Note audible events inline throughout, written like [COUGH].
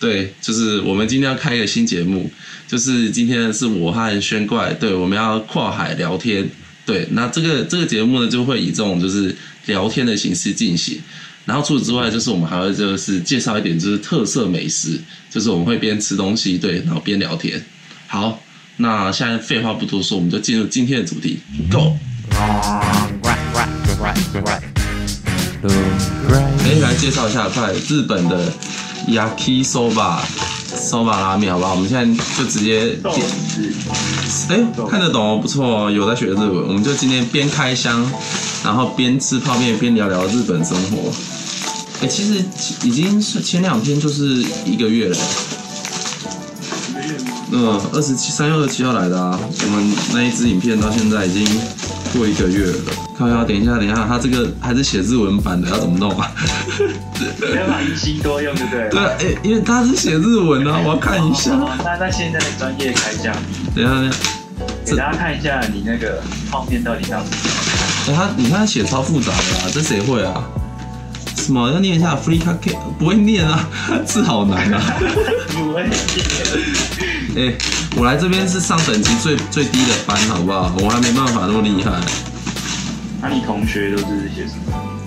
对，就是我们今天要开一个新节目，就是今天是我和宣怪，对，我们要跨海聊天。对，那这个这个节目呢，就会以这种就是聊天的形式进行。然后除此之外，就是我们还会就是介绍一点就是特色美食，就是我们会边吃东西，对，然后边聊天。好，那现在废话不多说，我们就进入今天的主题，Go。哎，来介绍一下在日本的 Yakisoba。烧马拉面，好不好？我们现在就直接点。哎，看得懂哦，不错哦，有在学日文。我们就今天边开箱，然后边吃泡面，边聊聊日本生活。哎，其实已经是前两天就是一个月了。嗯，二十七，三月二十七号来的啊。我们那一支影片到现在已经过一个月了。靠腰，等一下，等一下，他这个还是写日文版的，要怎么弄啊？没有办法一心多用，对不对？对啊，哎，因为他是写日文啊，我要看一下。那那现在的专业开箱，等一下，等一下，给大家看一下你那个泡面到底长什么他你看他写超复杂的啊，这谁会啊？什么要念一下 free cake？不会念啊，[LAUGHS] 字好难啊。[LAUGHS] 不会念。哎，我来这边是上等级最最低的班，好不好？我还没办法那么厉害。那你同学都是写什么？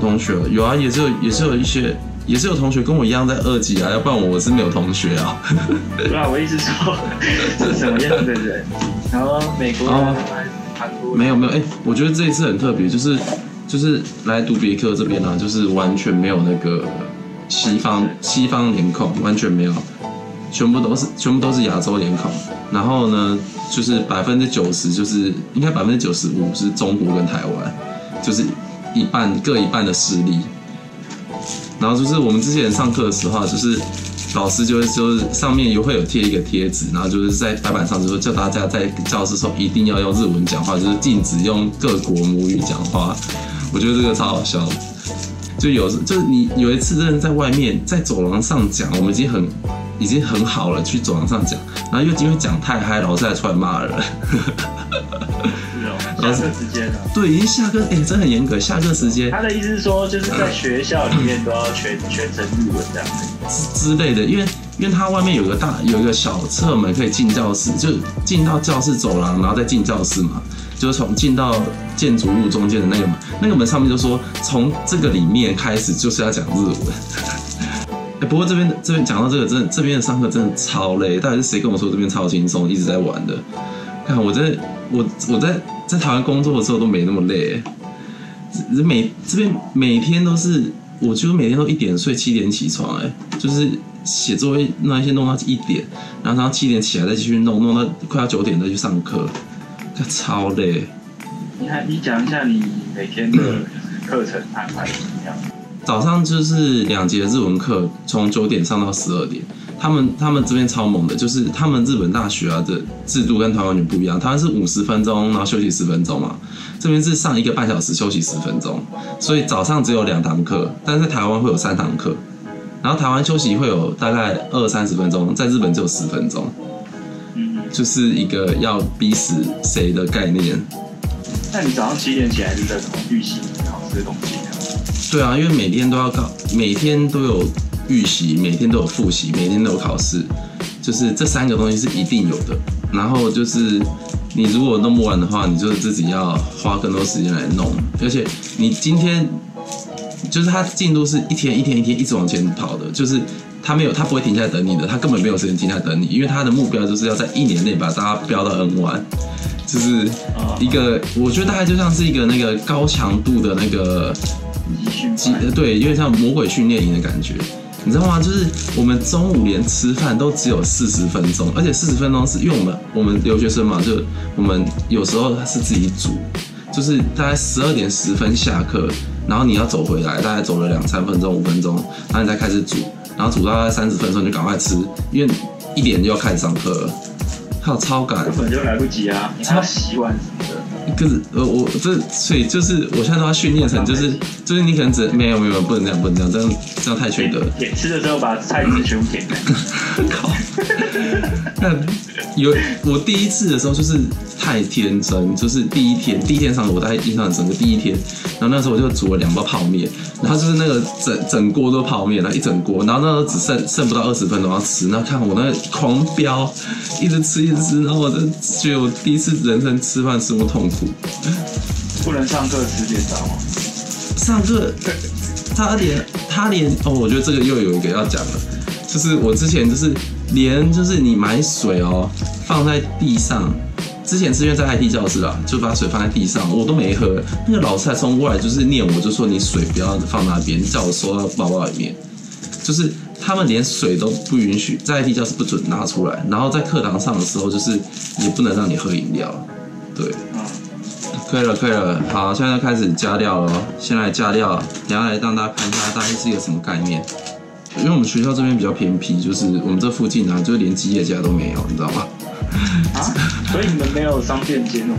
同学有啊，也是有，也是有一些，也是有同学跟我一样在二级啊，要不然我是没有同学啊。[LAUGHS] 对啊，我一直说 [LAUGHS] 是什么样的人？然后美国人、韩国人？没有没有，哎、欸，我觉得这一次很特别，就是就是来读别克这边呢、啊，就是完全没有那个西方西方脸孔，完全没有，全部都是全部都是亚洲脸孔。然后呢，就是百分之九十，就是应该百分之九十五是中国跟台湾，就是一半各一半的势力。然后就是我们之前上课的时候，就是老师就会就是上面又会有贴一个贴纸，然后就是在白板上就说叫大家在教室时候一定要用日文讲话，就是禁止用各国母语讲话。我觉得这个超好笑，就有就是你有一次真的在外面在走廊上讲，我们已经很。已经很好了，去走廊上讲，然后又因为讲太嗨，老师还出来骂人。下课时间了。对，已经下课，哎、欸，真的很严格。下课时间，他的意思是说，就是在学校里面都要全全程日文这样子之之类的，因为因为他外面有个大有一个小侧门可以进教室，就进到教室走廊，然后再进教室嘛，就是从进到建筑物中间的那个门，那个门上面就说从这个里面开始就是要讲日文。[LAUGHS] 不过这边这边讲到这个，真的这边的上课真的超累。到底是谁跟我说这边超轻松，一直在玩的？看我在我我在在台湾工作的时候都没那么累。每这边每天都是，我几乎每天都一点睡，七点起床，哎，就是写作业那一些弄到一点，然后然后七点起来再继续弄，弄到快要九点再去上课，看超累。你还你讲一下你每天的课程安排怎么样？早上就是两节日文课，从九点上到十二点。他们他们这边超猛的，就是他们日本大学啊的制度跟台湾完全不一样。台湾是五十分钟，然后休息十分钟嘛。这边是上一个半小时，休息十分钟。所以早上只有两堂课，但是在台湾会有三堂课。然后台湾休息会有大概二三十分钟，在日本只有十分钟。就是一个要逼死谁的概念。那你早上七点起来是在什么预习考试的东西？对啊，因为每天都要考，每天都有预习，每天都有复习，每天都有考试，就是这三个东西是一定有的。然后就是你如果弄不完的话，你就自己要花更多时间来弄。而且你今天就是它进度是一天一天一天一直往前跑的，就是他没有，他不会停下来等你的，他根本没有时间停下来等你，因为他的目标就是要在一年内把大家飙到 N 完就是一个我觉得大概就像是一个那个高强度的那个。对，有点像魔鬼训练营的感觉，你知道吗？就是我们中午连吃饭都只有四十分钟，而且四十分钟是因为我们我们留学生嘛，就我们有时候是自己煮，就是大概十二点十分下课，然后你要走回来，大概走了两三分钟、五分钟，然后你再开始煮，然后煮到三十分钟就赶快吃，因为一点就要开始上课了，还有超赶，根本就来不及啊！你还要洗碗什么的。可是呃，我这所以就是我现在都要训练成就是就是你可能只没有没有不能这样不能这样，这样这样太缺德了。舔吃的时候把菜籽全部舔。靠！[LAUGHS] 那有我第一次的时候就是太天真，就是第一天第一天上课，我大概印象很深刻。第一天，然后那时候我就煮了两包泡面，然后就是那个整整锅都泡面，然后一整锅，然后那时候只剩剩不到二十分钟要吃，然后看我那个狂飙，一直吃一直吃，然后我就觉得我第一次人生吃饭吃那么痛苦。不能上课吃便当吗？上课他连他连哦，我觉得这个又有一个要讲了，就是我之前就是连就是你买水哦放在地上，之前是因为在 IT 教室啊，就把水放在地上，我都没喝。那个老师还冲过来就是念我，就说你水不要放那边，叫我收到包包里面。就是他们连水都不允许在 IT 教室不准拿出来，然后在课堂上的时候就是也不能让你喝饮料，对。可以了，可以了，好，现在开始加料了。先来加料，等下来让大家看一下大概是一个什么概念。因为我们学校这边比较偏僻，就是我们这附近呢、啊，就连吉野家都没有，你知道吗？啊？所以你们没有商店街吗？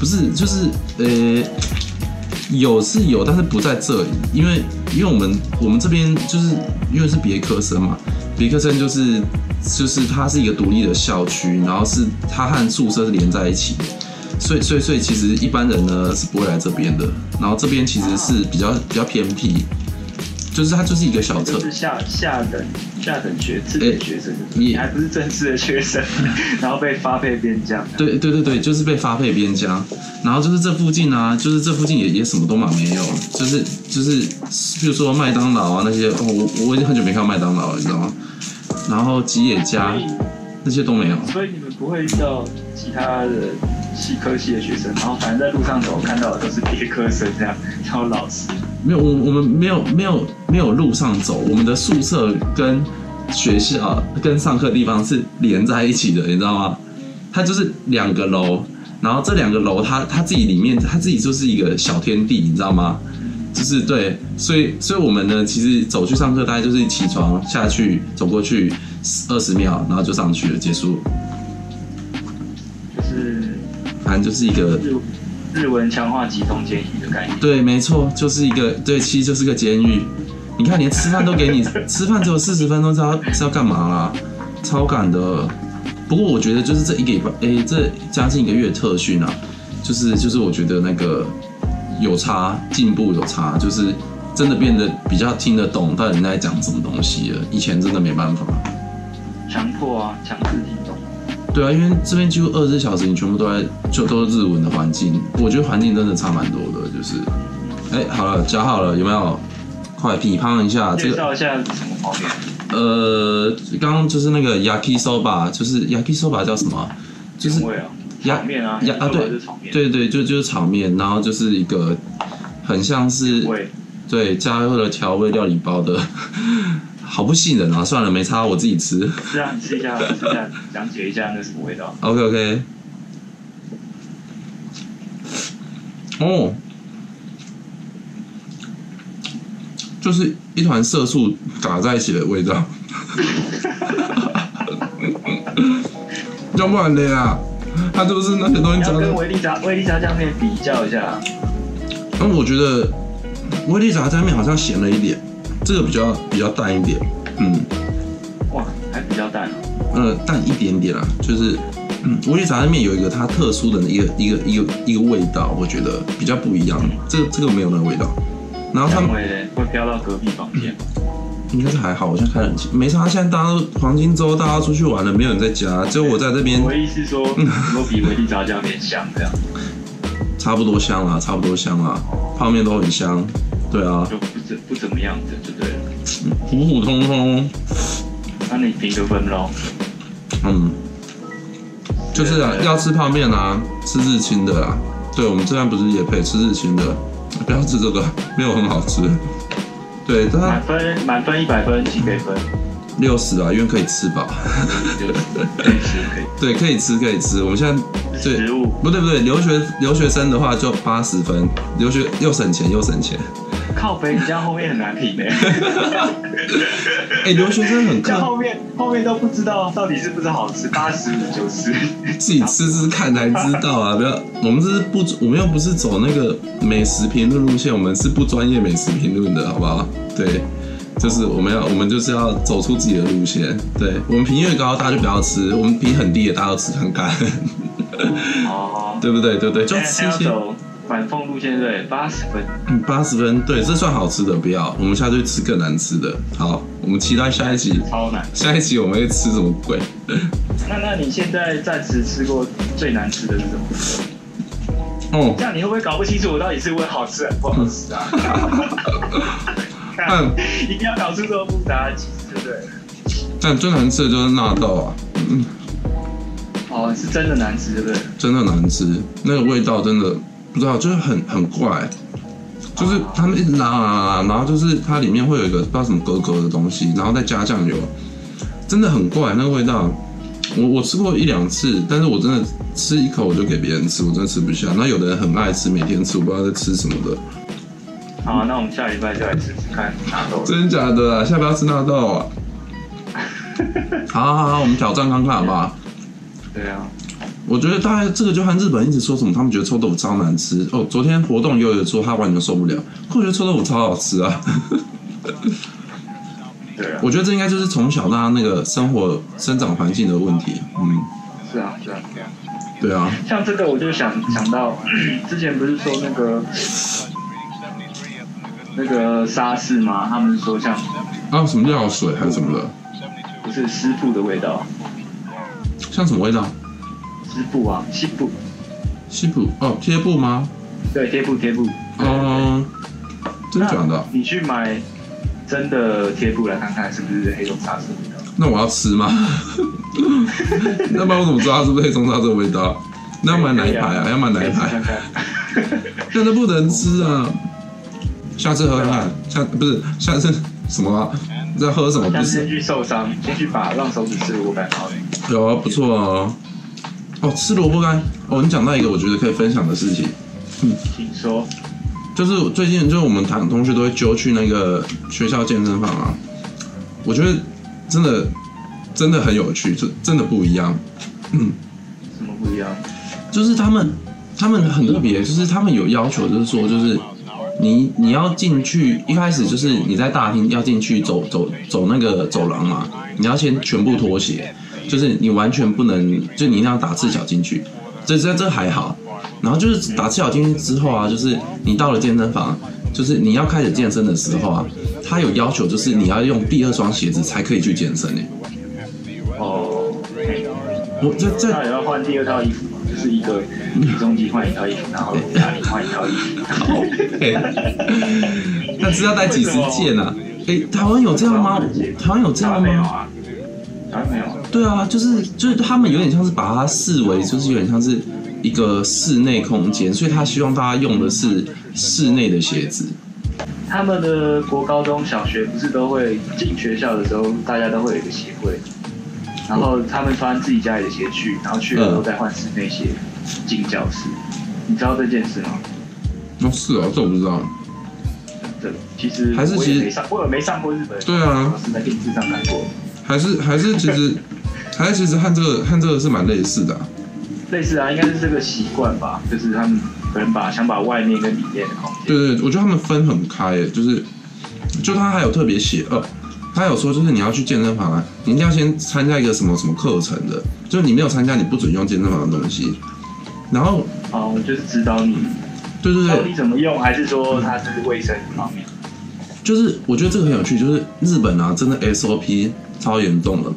不是，就是呃，有是有，但是不在这里，因为因为我们我们这边就是因为是别科生嘛，别科生就是就是它是一个独立的校区，然后是它和宿舍是连在一起的。所以，所以，所以，其实一般人呢是不会来这边的。然后这边其实是比较比较偏僻，就是它就是一个小车，是下下等下等学次等学生，你还不是正式的学生，[LAUGHS] 然后被发配边疆。对对对对，就是被发配边疆。然后就是这附近啊，就是这附近也也什么都嘛没有，就是就是，比如说麦当劳啊那些，哦，我我已经很久没看到麦当劳了，你知道吗？然后吉野家那些都没有。所以你们不会遇到其他的。系科系的学生，然后反正在路上走看到的都是别科生这样，超老实没有，我我们没有没有没有路上走，我们的宿舍跟学校跟上课地方是连在一起的，你知道吗？它就是两个楼，然后这两个楼它它自己里面它自己就是一个小天地，你知道吗？就是对，所以所以我们呢，其实走去上课大概就是起床下去走过去二十秒，然后就上去了，结束。反正就是一个日日文强化集中监狱的概念。对，没错，就是一个对，其实就是个监狱。你看，连吃饭都给你 [LAUGHS] 吃饭只有四十分钟，是要是要干嘛啦？超赶的。不过我觉得就是这一个礼拜，哎，这将近一个月特训啊，就是就是我觉得那个有差，进步有差，就是真的变得比较听得懂到底在讲什么东西了。以前真的没办法。强迫啊，强制。对啊，因为这边几乎二十四小时，你全部都在就都是日文的环境，我觉得环境真的差蛮多的。就是，哎，好了，夹好了，有没有？快批判一下这个。介绍一下什么泡面？呃，刚刚就是那个 yakisoba，就是 yakisoba 叫什么？就是炒面啊，呀啊，对，对对，就就是炒面，然后就是一个很像是对加入了调味料理包的。好不信任啊！算了，没差，我自己吃。是啊，你试一下，试一下，[LAUGHS] 讲解一下那什么味道。OK OK。哦，就是一团色素打在一起的味道。[LAUGHS] 要不然的呀，它就是那些东西。要跟威力炸威力炸酱面比较一下。嗯，我觉得威力炸酱面好像咸了一点。这个比较比较淡一点，嗯，哇，还比较淡，啊，呃，淡一点点啦，就是，嗯，维力炸酱面有一个它特殊的一个一个一个一个味道，我觉得比较不一样，这个这个没有那个味道，然后他们会会飘到隔壁房间，应该是还好，我现在开冷气，没差，现在大家都黄金周，大家出去玩了，没有人在家，只有我在这边。我意思说，有没有比维力炸酱面香这样？[LAUGHS] 差不多香啦，差不多香啦，泡面都很香。对啊，怎不怎么样的，就对了，普普通通。那你评个分喽？嗯，就是啊，要吃泡面啊，吃日清的啊。对，我们这边不是也配吃日清的，不要吃这个，没有很好吃。对，它满分满分一百分，几给分？六十啊，因为可以吃饱。可以吃，可以。对，可以吃，可以吃。我们现在。对，食物不对不对，留学留学生的话就八十分，留学又省钱又省钱。靠北，你这样后面很难评的。哎，留学生很靠后面后面都不知道到底是不是好吃，八十五九十，自己吃吃看才知道啊！不要，我们这是不，我们又不是走那个美食评论路线，我们是不专业美食评论的，好不好？对，就是我们要，我们就是要走出自己的路线。对，我们评越高，大家就不要吃；我们评很低的，大家都吃看看。哦，[LAUGHS] 对不对？对不对？就吃些。反讽路线对，八十分。嗯，八十分，对，这算好吃的，不要。我们下次去吃更难吃的。好，我们期待下一集。超难。下一集我们会吃什么鬼？那那你现在暂时吃过最难吃的是什么？哦，这样你会不会搞不清楚我到底是问好吃还是不好吃啊？但一定要搞出这么复杂的，其实对不对？但最难吃的就是纳豆啊。嗯。哦，是真的难吃，对不对？真的难吃，那个味道真的。不知道，就是很很怪，就是他们一直拉拉拉，然后就是它里面会有一个不知道什么格格的东西，然后再加酱油，真的很怪那个味道。我我吃过一两次，但是我真的吃一口我就给别人吃，我真的吃不下。那有的人很爱吃，每天吃，我不知道在吃什么的。好啊，那我们下礼拜就来吃吃看纳豆。真的假的啊？下礼拜要吃纳豆啊？[LAUGHS] 好好好，我们挑战看看好不好？对啊。我觉得大概这个就和日本一直说什么，他们觉得臭豆腐超难吃哦。昨天活动又有说他完全受不了，我觉得臭豆腐超好吃啊。对啊，我觉得这应该就是从小到大那个生活生长环境的问题。嗯，是啊，是啊，对啊。像这个我就想想到，[COUGHS] 之前不是说那个那个沙士吗？他们说像啊什么药水还是什么的，不是师傅的味道，像什么味道？湿布啊，西布，西布哦，贴布吗？对，贴布贴布。哦，真的假的？你去买真的贴布来看看，是不是黑松沙士的味道？那我要吃吗？[LAUGHS] 那不然我怎么知道它是不是黑松沙士的味道？那要买哪一排啊？要买哪一排？真的不能吃啊！下次喝看看，下不是下次 [LAUGHS] 什么啊？在喝什么？不是先去受伤，先去把让手指吃萝卜干好。有啊，不错啊。哦，吃萝卜干哦！你讲到一个我觉得可以分享的事情，嗯，请说。就是最近就是我们同同学都会揪去那个学校健身房啊，我觉得真的真的很有趣，就真的不一样。嗯，什么不一样？就是他们他们很特别，就是他们有要求，就是说就是你你要进去一开始就是你在大厅要进去走走走那个走廊嘛，你要先全部脱鞋。就是你完全不能，就你一定要打赤脚进去，这这这还好。然后就是打赤脚进去之后啊，就是你到了健身房，就是你要开始健身的时候啊，他有要求，就是你要用第二双鞋子才可以去健身呢。哦，我这这也要换第二套衣服吗？就是一个体重机换一套衣服，然后哑铃换一套衣服。[LAUGHS] 好，那知道带几十件啊？哎，台湾有这样吗？台湾有这样吗？还没有。对啊，就是就是他们有点像是把它视为就是有点像是一个室内空间，所以他希望大家用的是室内的鞋子。他们的国高中小学不是都会进学校的时候，大家都会有一个鞋柜，然后他们穿自己家里的鞋去，然后去了之后再换室内鞋进教室。你知道这件事吗？哦，是啊，这我不知道。这其实还是其实没上，我也没上过日本？对啊，是在电视上看过。还是还是其实。还是其实和这个和这个是蛮类似的，啊，类似啊，应该是这个习惯吧，就是他们可能把想把外面跟里面的空间，对对，我觉得他们分很开，就是就他还有特别写，呃，他有说就是你要去健身房啊，你一定要先参加一个什么什么课程的，就是你没有参加，你不准用健身房的东西。然后哦，就是指导你，对对对，到底怎么用，还是说它是卫生方面？就是我觉得这个很有趣，就是日本啊，真的 SOP 超严重的。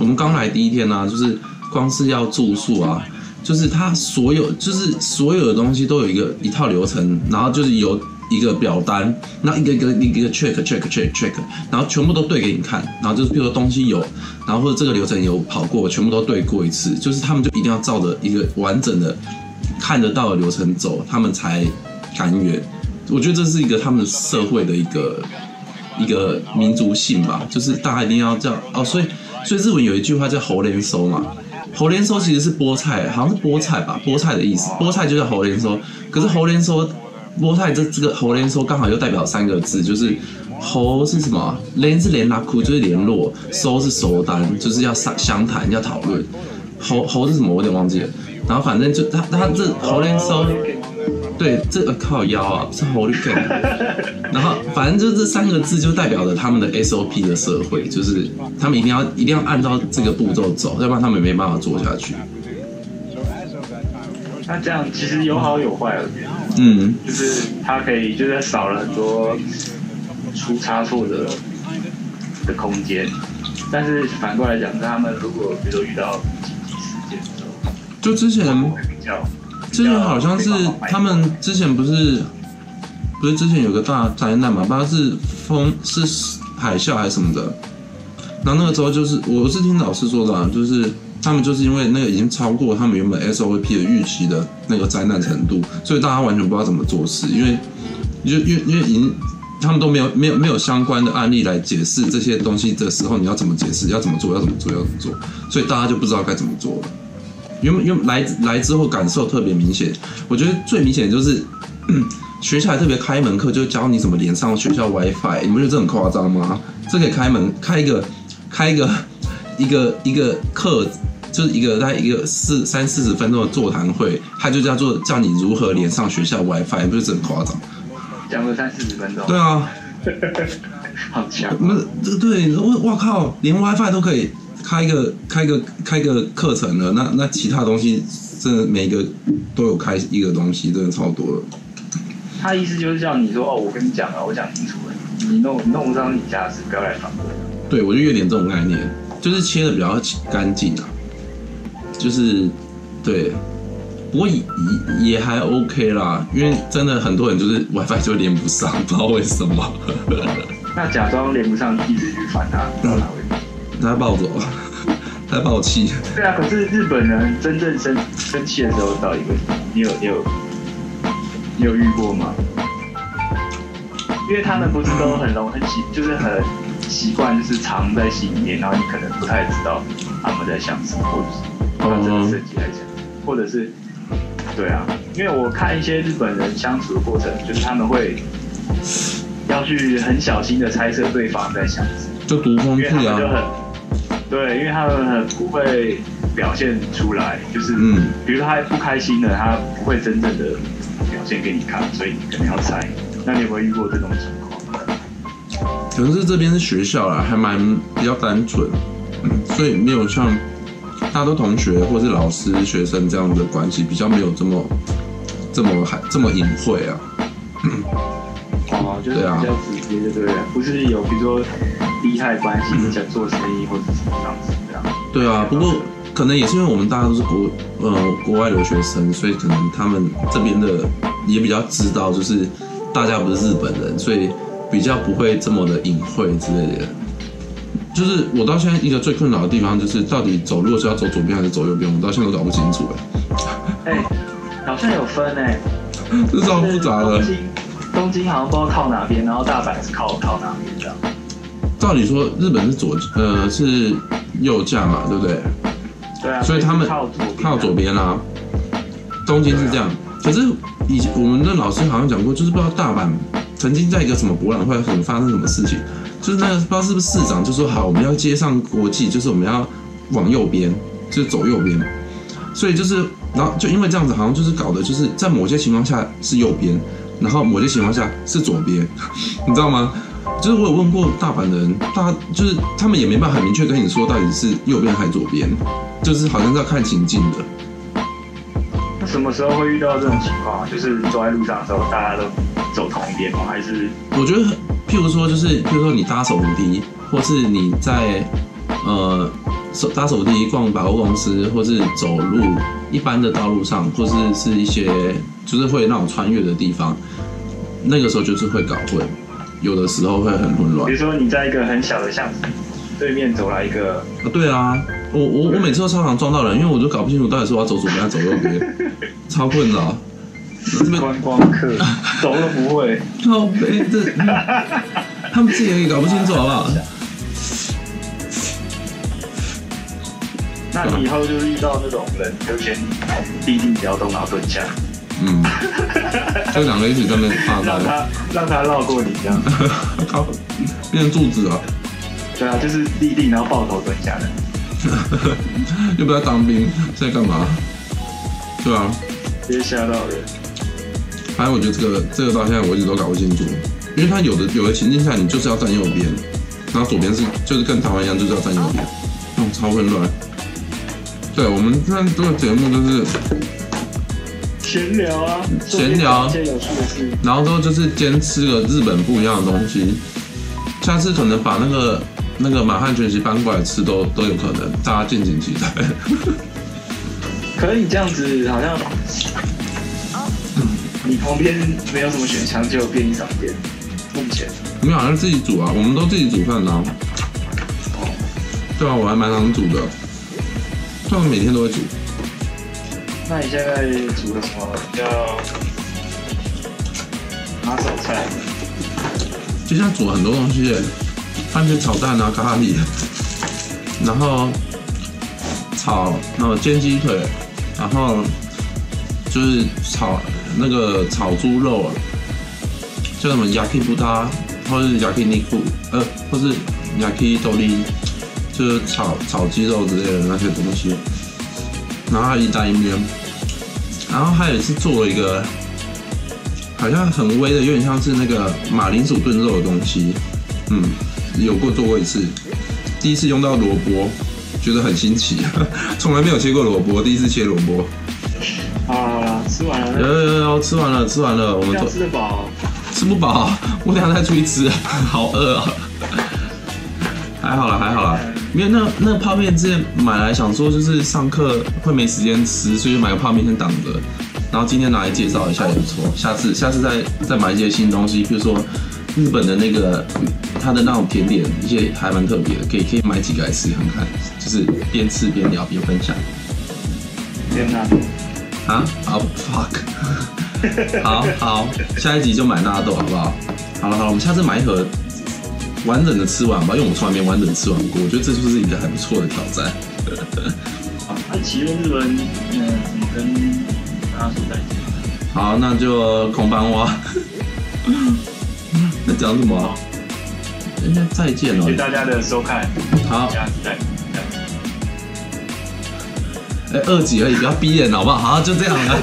我们刚来第一天呢、就是光是要住宿啊，就是他所有就是所有的东西都有一个一套流程，然后就是有一个表单，那一个一个一个 check check check check，然后全部都对给你看，然后就是比如说东西有，然后或者这个流程有跑过，全部都对过一次，就是他们就一定要照着一个完整的看得到的流程走，他们才甘愿。我觉得这是一个他们社会的一个一个民族性吧，就是大家一定要这样哦，所以。所以日文有一句话叫“猴连收”嘛，“猴连收”其实是菠菜，好像是菠菜吧，菠菜的意思，菠菜就叫“猴连收”。可是“猴连收”菠菜这这个猴连收刚好又代表三个字，就是猴是什么？连是连拉库，就是联络；收是收单，就是要商相谈要讨论。猴猴是什么？我有点忘记了。然后反正就他他这猴连收。对，这个靠腰啊，是 Holy God。[LAUGHS] 然后反正就这三个字就代表着他们的 SOP 的社会，就是他们一定要一定要按照这个步骤走，要不然他们没办法做下去。那这样其实有好有坏，嗯，就是他可以就是少了很多出差错的的空间，但是反过来讲，他们如果比如说遇到紧急事件的时候，就之前比较。之前好像是他们之前不是不是之前有个大灾难嘛，不知道是风是海啸还是什么的。然后那个时候就是我是听老师说的啊，就是他们就是因为那个已经超过他们原本 SOP 的预期的那个灾难程度，所以大家完全不知道怎么做事，因为因为因为因为已经他们都没有没有没有相关的案例来解释这些东西的时候，你要怎么解释？要怎么做？要怎么做？要怎么做？所以大家就不知道该怎么做了。因为因为来来之后感受特别明显，我觉得最明显的就是 [CLEARS THROAT] 学校还特别开门课，就教你怎么连上学校 WiFi，你不觉得这很夸张吗？这可以开门开一个开一个 [LAUGHS] 一个一个课，就是一个大概一个四三四十分钟的座谈会，他就叫做教你如何连上学校 WiFi，你不是很夸张？讲了三四十分钟。对啊，[LAUGHS] 好强。那这个对，我我靠，连 WiFi 都可以。开一个开个开个课程了，那那其他东西真的每一个都有开一个东西，真的超多了。他意思就是叫你说哦，我跟你讲了，我讲清楚了，你弄弄不到你家事，不要来烦我。对，我就有点这种概念，就是切的比较干净啊，就是对，不过也也还 OK 啦，因为真的很多人就是 WiFi 就连不上，不知道为什么。那假装连不上，一直去烦他，不知道哪位。他暴走了，他暴气。对啊，可是日本人真正生生气的时候到一个，你有你有你有遇过吗？因为他们不是都很容很习，就是很习惯，就是藏在心里面，然后你可能不太知道他们在想什么，或者是他们这个设计来讲，或者是对啊，因为我看一些日本人相处的过程，就是他们会要去很小心的猜测对方在想什么，就读空气啊。对，因为他们很不会表现出来，就是，嗯，比如说他不开心了，他不会真正的表现给你看，所以你可能要猜。那你有没有遇过这种情况？可能是这边是学校啦，还蛮比较单纯，嗯，所以没有像大多同学或是老师学生这样的关系，比较没有这么这么还这么隐晦啊。哦，就是比较直接，对不对？不是有比如说。利害关系，想做生意或者什么样子这样。对啊，不过可能也是因为我们大家都是国呃国外留学生，所以可能他们这边的也比较知道，就是大家不是日本人，所以比较不会这么的隐晦之类的。就是我到现在一个最困扰的地方，就是到底走路是要走左边还是走右边，我到现在都搞不清楚哎。哎，好像有分哎，[LAUGHS] 这超复杂的。东京东京好像不知道靠哪边，然后大阪是靠靠哪边这样。照理说，日本是左呃是右驾嘛，对不对？对啊。所以他们靠左边啊。东京是这样，可是以前我们的老师好像讲过，就是不知道大阪曾经在一个什么博览会，可能发生什么事情，就是那个不知道是不是市长就说好，我们要接上国际，就是我们要往右边，就是走右边。所以就是，然后就因为这样子，好像就是搞的，就是在某些情况下是右边，然后某些情况下是左边，[LAUGHS] 你知道吗？就是我有问过大阪的人，大就是他们也没办法很明确跟你说到底是右边还是左边，就是好像是要看情境的。那什么时候会遇到这种情况？就是走在路上的时候，大家都走同一边吗？还是？我觉得，譬如说，就是譬如说你搭手扶梯，或是你在呃手搭手扶梯逛百货公司，或是走路一般的道路上，或是是一些就是会那种穿越的地方，那个时候就是会搞混。有的时候会很混乱。比如说你在一个很小的巷子对面走来一个，啊，对啊，我我我每次都超常撞到人，因为我就搞不清楚到底是我要走左边还是走右边，超困扰。观光客走都不会，[LAUGHS] 这，他们自己也搞不清楚好不好？那你以后就是遇到那种人，就先立定不要动，然后蹲下。嗯，[LAUGHS] 就两个一起在那边发让他让他绕过你这样，靠，变成柱子了。对啊，就是立定然后抱头蹲下的，[LAUGHS] 又不要当兵，在干嘛？对啊，直接吓到人。反正我觉得这个这个到现在我一直都搞不清楚，因为他有的有的情境下你就是要站右边，然后左边是就是跟台湾一样就是要站右边，那种超混乱。对，我们现在这个节目就是闲聊啊，闲聊然后都就是兼吃个日本不一样的东西，下次可能把那个那个满汉全席搬过来吃都都有可能，大家敬请期待。可是你这样子好像，你旁边没有什么选项，就便利商店。目前没有，好像自己煮啊，我们都自己煮饭啊。对啊，我还蛮常煮的。他们每天都会煮。那你现在煮的什么比较拿手菜？就像煮了很多东西，番茄炒蛋啊，咖喱，然后炒然后煎鸡腿，然后就是炒那个炒猪肉啊，叫什么 yakibuta，或是 yakiniku，呃，或是 yakitori。就是炒炒鸡肉之类的那些东西，然后还一单一面，然后还有是做了一个好像很微的，有点像是那个马铃薯炖肉的东西，嗯，有过做过一次，第一次用到萝卜，觉得很新奇，从来没有切过萝卜，第一次切萝卜。啊，吃完了。有有有，吃完了，吃完了，我们吃得饱？吃不饱，我等下再出去吃，好饿啊！还好了，还好了。因为那那泡面之前买来想说就是上课会没时间吃，所以就买个泡面先挡着。然后今天拿来介绍一下也不错。下次下次再再买一些新东西，比如说日本的那个它的那种甜点，一些还蛮特别的，可以可以买几个来吃看看，就是边吃边聊边分享。天哪！啊？[LAUGHS] 好 fuck！好好，下一集就买纳豆好不好？好了好了，我们下次买一盒。完整的吃完吧，因为我从来没完整吃完过。我觉得这就是一个很不错的挑战。好，那奇缘日文，嗯，怎么跟大家说再见？好，那就空班蛙。[LAUGHS] 那讲什么？人家再见了。谢谢大家的收看。好，下次再见。哎，二级而已，不要逼人好不好？好，就这样了。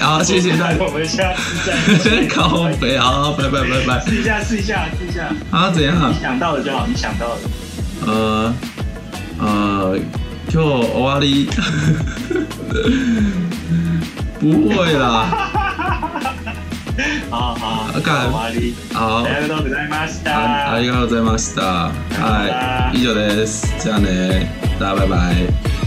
好，谢谢大家，我们下次再见。靠北，好，拜拜拜拜。试一下，试一下，试一下。啊，怎样？你想到了就好，你想到了。呃呃，就终わり。[LAUGHS] 不会啦。好好。终わり。好。ありがとうございました。ありがとうございました。はい、以上です。じゃあね。大家拜拜。